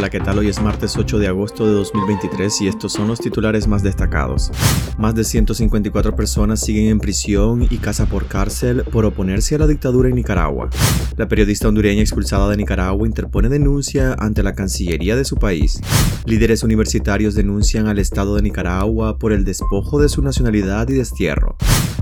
Hola, ¿qué tal? Hoy es martes 8 de agosto de 2023 y estos son los titulares más destacados. Más de 154 personas siguen en prisión y casa por cárcel por oponerse a la dictadura en Nicaragua. La periodista hondureña expulsada de Nicaragua interpone denuncia ante la Cancillería de su país. Líderes universitarios denuncian al Estado de Nicaragua por el despojo de su nacionalidad y destierro.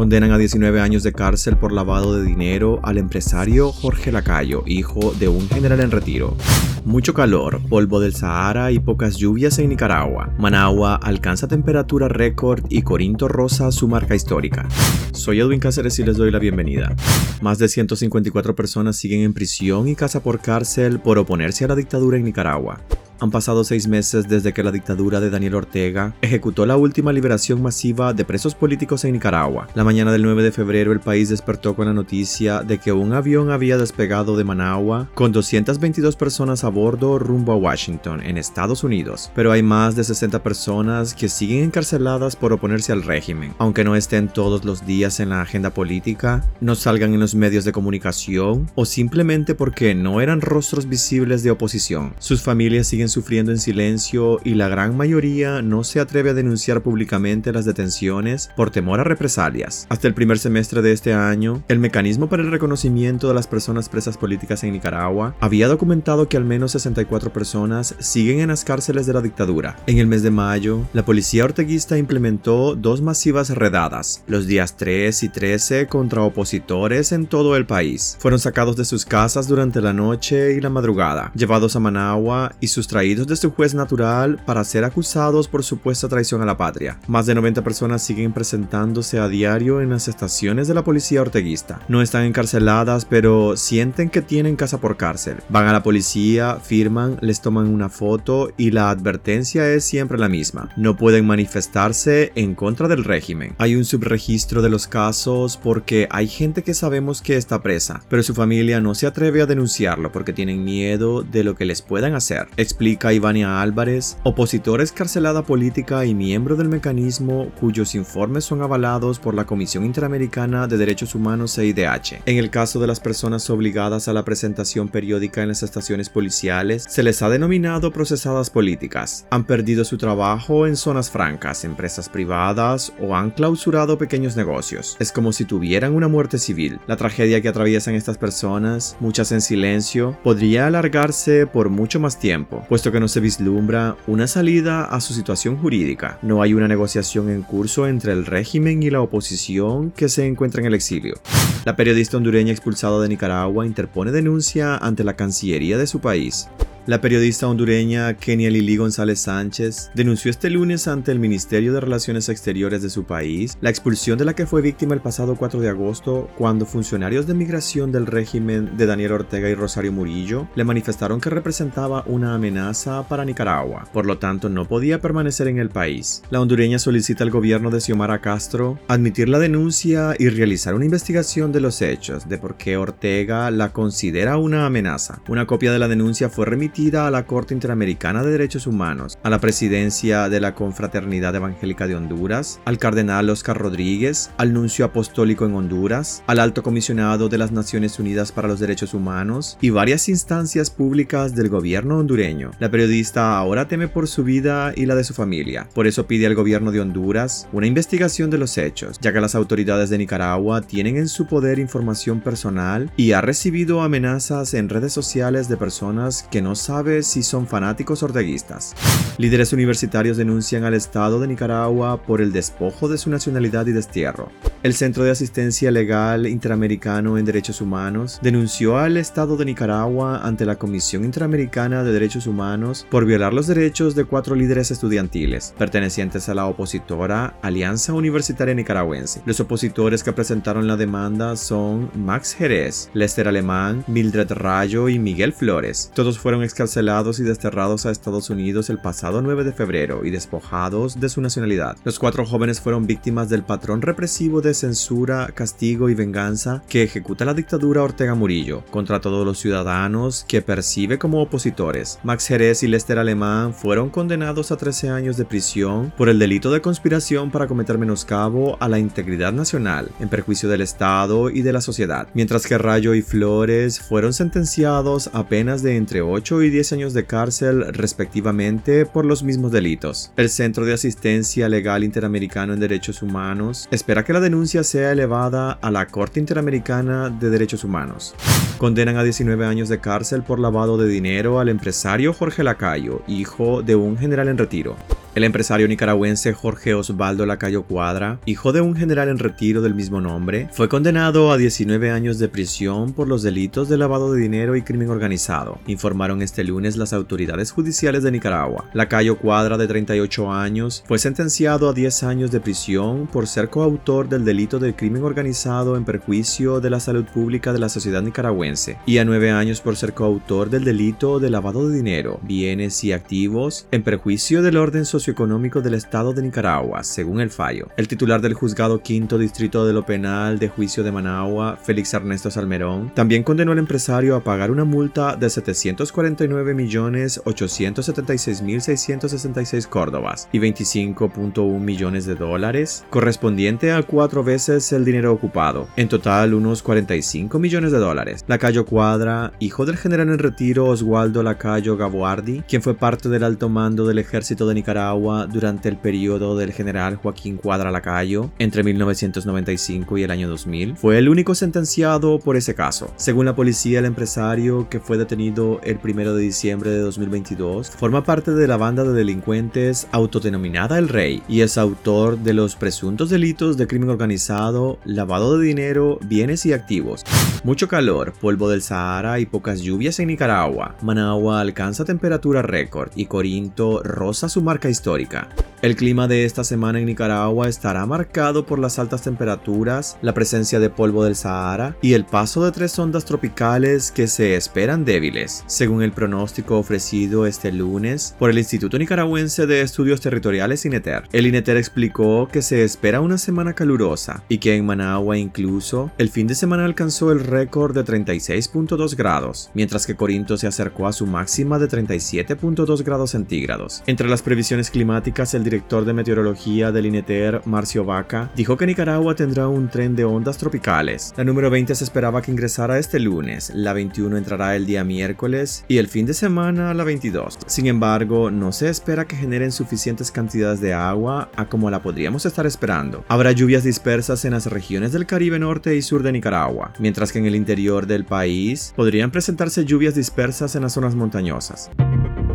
Condenan a 19 años de cárcel por lavado de dinero al empresario Jorge Lacayo, hijo de un general en retiro. Mucho calor, polvo del Sahara y pocas lluvias en Nicaragua. Managua alcanza temperatura récord y Corinto rosa su marca histórica. Soy Edwin Cáceres y les doy la bienvenida. Más de 154 personas siguen en prisión y casa por cárcel por oponerse a la dictadura en Nicaragua. Han pasado seis meses desde que la dictadura de Daniel Ortega ejecutó la última liberación masiva de presos políticos en Nicaragua. La mañana del 9 de febrero el país despertó con la noticia de que un avión había despegado de Managua con 222 personas a bordo rumbo a Washington, en Estados Unidos. Pero hay más de 60 personas que siguen encarceladas por oponerse al régimen. Aunque no estén todos los días en la agenda política, no salgan en los medios de comunicación o simplemente porque no eran rostros visibles de oposición. Sus familias siguen sufriendo en silencio y la gran mayoría no se atreve a denunciar públicamente las detenciones por temor a represalias. Hasta el primer semestre de este año, el mecanismo para el reconocimiento de las personas presas políticas en Nicaragua había documentado que al menos 64 personas siguen en las cárceles de la dictadura. En el mes de mayo, la policía orteguista implementó dos masivas redadas, los días 3 y 13 contra opositores en todo el país. Fueron sacados de sus casas durante la noche y la madrugada, llevados a Managua y sustraídos traídos de su juez natural para ser acusados por supuesta traición a la patria. Más de 90 personas siguen presentándose a diario en las estaciones de la policía orteguista. No están encarceladas, pero sienten que tienen casa por cárcel. Van a la policía, firman, les toman una foto y la advertencia es siempre la misma. No pueden manifestarse en contra del régimen. Hay un subregistro de los casos porque hay gente que sabemos que está presa, pero su familia no se atreve a denunciarlo porque tienen miedo de lo que les puedan hacer. Explica Ivania Álvarez, opositora escarcelada política y miembro del mecanismo cuyos informes son avalados por la Comisión Interamericana de Derechos Humanos CIDH. En el caso de las personas obligadas a la presentación periódica en las estaciones policiales, se les ha denominado procesadas políticas. Han perdido su trabajo en zonas francas, empresas privadas o han clausurado pequeños negocios. Es como si tuvieran una muerte civil. La tragedia que atraviesan estas personas, muchas en silencio, podría alargarse por mucho más tiempo, puesto que no se vislumbra una salida a su situación jurídica. No hay una negociación en curso entre el régimen y la oposición que se encuentra en el exilio. La periodista hondureña expulsada de Nicaragua interpone denuncia ante la Cancillería de su país. La periodista hondureña Kenia Lili González Sánchez denunció este lunes ante el Ministerio de Relaciones Exteriores de su país la expulsión de la que fue víctima el pasado 4 de agosto cuando funcionarios de migración del régimen de Daniel Ortega y Rosario Murillo le manifestaron que representaba una amenaza para Nicaragua, por lo tanto no podía permanecer en el país. La hondureña solicita al gobierno de Xiomara Castro admitir la denuncia y realizar una investigación de los hechos de por qué Ortega la considera una amenaza. Una copia de la denuncia fue remitida a la Corte Interamericana de Derechos Humanos, a la presidencia de la Confraternidad Evangélica de Honduras, al cardenal Oscar Rodríguez, al nuncio apostólico en Honduras, al alto comisionado de las Naciones Unidas para los Derechos Humanos y varias instancias públicas del gobierno hondureño. La periodista ahora teme por su vida y la de su familia. Por eso pide al gobierno de Honduras una investigación de los hechos, ya que las autoridades de Nicaragua tienen en su poder información personal y ha recibido amenazas en redes sociales de personas que no sabe si son fanáticos orteguistas. Líderes universitarios denuncian al Estado de Nicaragua por el despojo de su nacionalidad y destierro. El Centro de Asistencia Legal Interamericano en Derechos Humanos denunció al Estado de Nicaragua ante la Comisión Interamericana de Derechos Humanos por violar los derechos de cuatro líderes estudiantiles, pertenecientes a la opositora Alianza Universitaria Nicaragüense. Los opositores que presentaron la demanda son Max Jerez, Lester Alemán, Mildred Rayo y Miguel Flores. Todos fueron excarcelados y desterrados a Estados Unidos el pasado 9 de febrero y despojados de su nacionalidad. Los cuatro jóvenes fueron víctimas del patrón represivo de censura, castigo y venganza que ejecuta la dictadura Ortega Murillo contra todos los ciudadanos que percibe como opositores. Max Jerez y Lester Alemán fueron condenados a 13 años de prisión por el delito de conspiración para cometer menoscabo a la integridad nacional en perjuicio del Estado y de la sociedad, mientras que Rayo y Flores fueron sentenciados a penas de entre 8 8 y 10 años de cárcel respectivamente por los mismos delitos. El Centro de Asistencia Legal Interamericano en Derechos Humanos espera que la denuncia sea elevada a la Corte Interamericana de Derechos Humanos. Condenan a 19 años de cárcel por lavado de dinero al empresario Jorge Lacayo, hijo de un general en retiro. El empresario nicaragüense Jorge Osvaldo Lacayo Cuadra, hijo de un general en retiro del mismo nombre, fue condenado a 19 años de prisión por los delitos de lavado de dinero y crimen organizado, informaron este lunes las autoridades judiciales de Nicaragua. Lacayo Cuadra, de 38 años, fue sentenciado a 10 años de prisión por ser coautor del delito de crimen organizado en perjuicio de la salud pública de la sociedad nicaragüense, y a 9 años por ser coautor del delito de lavado de dinero, bienes y activos en perjuicio del orden social socioeconómico del Estado de Nicaragua, según el fallo. El titular del juzgado quinto distrito de lo penal de juicio de Managua, Félix Ernesto Salmerón, también condenó al empresario a pagar una multa de 749.876.666 córdobas y 25.1 millones de dólares, correspondiente a cuatro veces el dinero ocupado, en total unos 45 millones de dólares. Lacayo Cuadra, hijo del general en retiro Oswaldo Lacayo Gaboardi, quien fue parte del alto mando del ejército de Nicaragua durante el periodo del general Joaquín Cuadra Lacayo entre 1995 y el año 2000, fue el único sentenciado por ese caso. Según la policía, el empresario que fue detenido el 1 de diciembre de 2022 forma parte de la banda de delincuentes autodenominada El Rey y es autor de los presuntos delitos de crimen organizado, lavado de dinero, bienes y activos. Mucho calor, polvo del Sahara y pocas lluvias en Nicaragua. Managua alcanza temperatura récord y Corinto roza su marca histórica histórica. El clima de esta semana en Nicaragua estará marcado por las altas temperaturas, la presencia de polvo del Sahara y el paso de tres ondas tropicales que se esperan débiles, según el pronóstico ofrecido este lunes por el Instituto Nicaragüense de Estudios Territoriales INETER. El INETER explicó que se espera una semana calurosa y que en Managua incluso el fin de semana alcanzó el récord de 36.2 grados, mientras que Corinto se acercó a su máxima de 37.2 grados centígrados. Entre las previsiones climáticas, el director de meteorología del INETER, Marcio Vaca, dijo que Nicaragua tendrá un tren de ondas tropicales. La número 20 se esperaba que ingresara este lunes, la 21 entrará el día miércoles y el fin de semana la 22. Sin embargo, no se espera que generen suficientes cantidades de agua a como la podríamos estar esperando. Habrá lluvias dispersas en las regiones del Caribe norte y sur de Nicaragua, mientras que en el interior del país podrían presentarse lluvias dispersas en las zonas montañosas.